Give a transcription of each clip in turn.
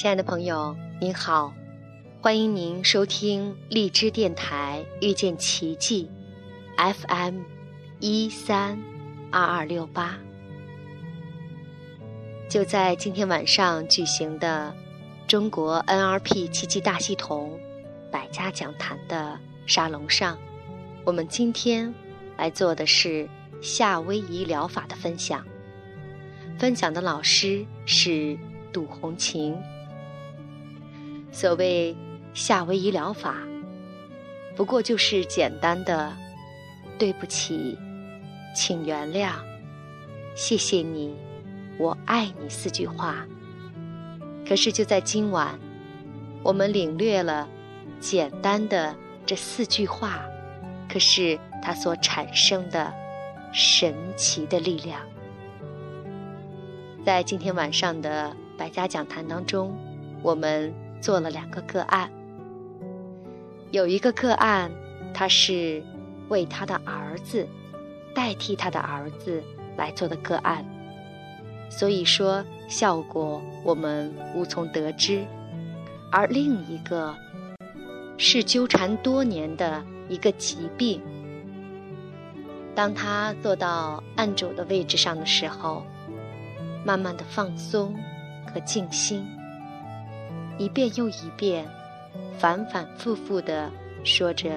亲爱的朋友，您好，欢迎您收听荔枝电台遇见奇迹 FM 一三二二六八。就在今天晚上举行的中国 NRP 奇迹大系统百家讲坛的沙龙上，我们今天来做的是夏威夷疗法的分享。分享的老师是杜红琴。所谓夏威夷疗法，不过就是简单的“对不起，请原谅，谢谢你，我爱你”四句话。可是就在今晚，我们领略了简单的这四句话，可是它所产生的神奇的力量。在今天晚上的百家讲坛当中，我们做了两个个案。有一个个案，他是为他的儿子代替他的儿子来做的个案，所以说效果我们无从得知。而另一个是纠缠多年的一个疾病，当他坐到案主的位置上的时候。慢慢的放松和静心，一遍又一遍，反反复复的说着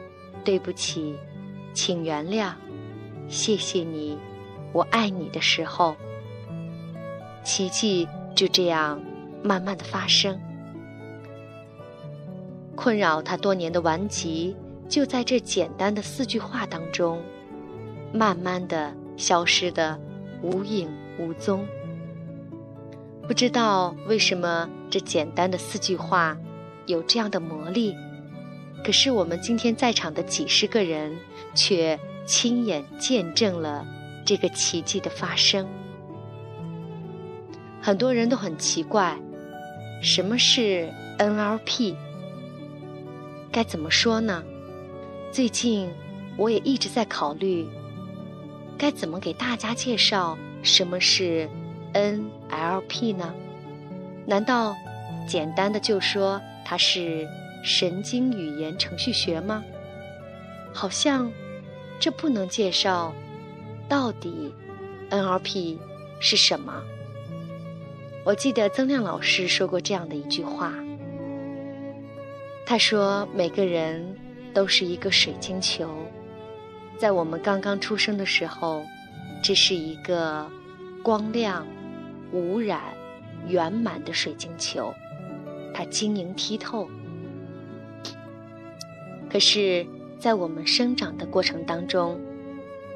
“对不起，请原谅，谢谢你，我爱你”的时候，奇迹就这样慢慢的发生。困扰他多年的顽疾，就在这简单的四句话当中，慢慢的消失的无影无踪。不知道为什么这简单的四句话有这样的魔力，可是我们今天在场的几十个人却亲眼见证了这个奇迹的发生。很多人都很奇怪，什么是 NLP？该怎么说呢？最近我也一直在考虑，该怎么给大家介绍什么是。NLP 呢？难道简单的就说它是神经语言程序学吗？好像这不能介绍到底 NLP 是什么。我记得曾亮老师说过这样的一句话，他说每个人都是一个水晶球，在我们刚刚出生的时候，这是一个光亮。无染、圆满的水晶球，它晶莹剔透。可是，在我们生长的过程当中，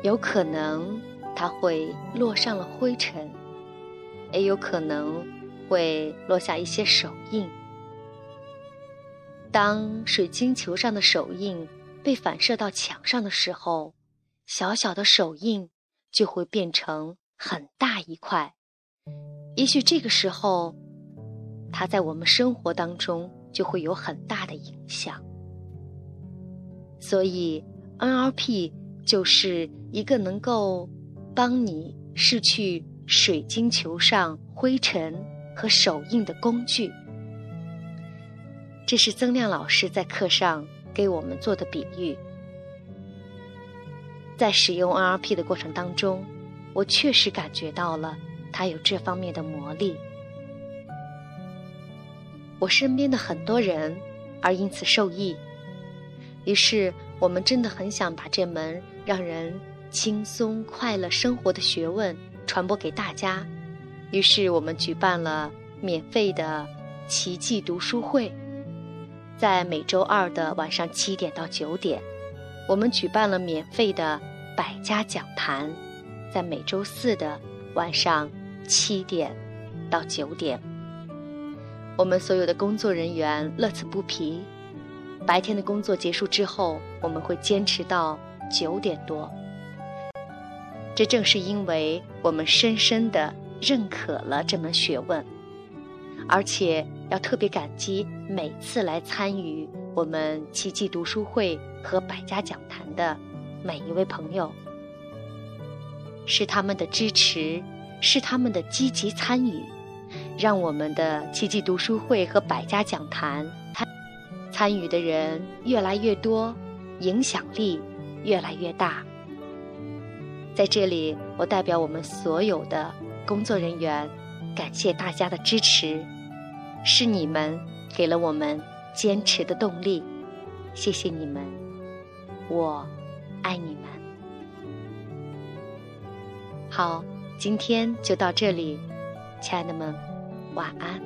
有可能它会落上了灰尘，也有可能会落下一些手印。当水晶球上的手印被反射到墙上的时候，小小的手印就会变成很大一块。也许这个时候，它在我们生活当中就会有很大的影响。所以，NLP 就是一个能够帮你拭去水晶球上灰尘和手印的工具。这是曾亮老师在课上给我们做的比喻。在使用 NLP 的过程当中，我确实感觉到了。他有这方面的魔力，我身边的很多人而因此受益，于是我们真的很想把这门让人轻松快乐生活的学问传播给大家，于是我们举办了免费的奇迹读书会，在每周二的晚上七点到九点，我们举办了免费的百家讲坛，在每周四的晚上。七点到九点，我们所有的工作人员乐此不疲。白天的工作结束之后，我们会坚持到九点多。这正是因为我们深深的认可了这门学问，而且要特别感激每次来参与我们奇迹读书会和百家讲坛的每一位朋友，是他们的支持。是他们的积极参与，让我们的奇迹读书会和百家讲坛参参与的人越来越多，影响力越来越大。在这里，我代表我们所有的工作人员，感谢大家的支持，是你们给了我们坚持的动力，谢谢你们，我爱你们。好，今天就到这里，亲爱的们，晚安。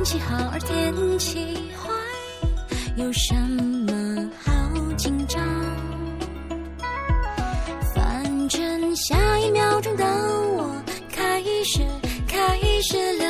天气好而天气坏，有什么好紧张？反正下一秒钟的我开始开始流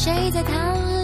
谁在讨论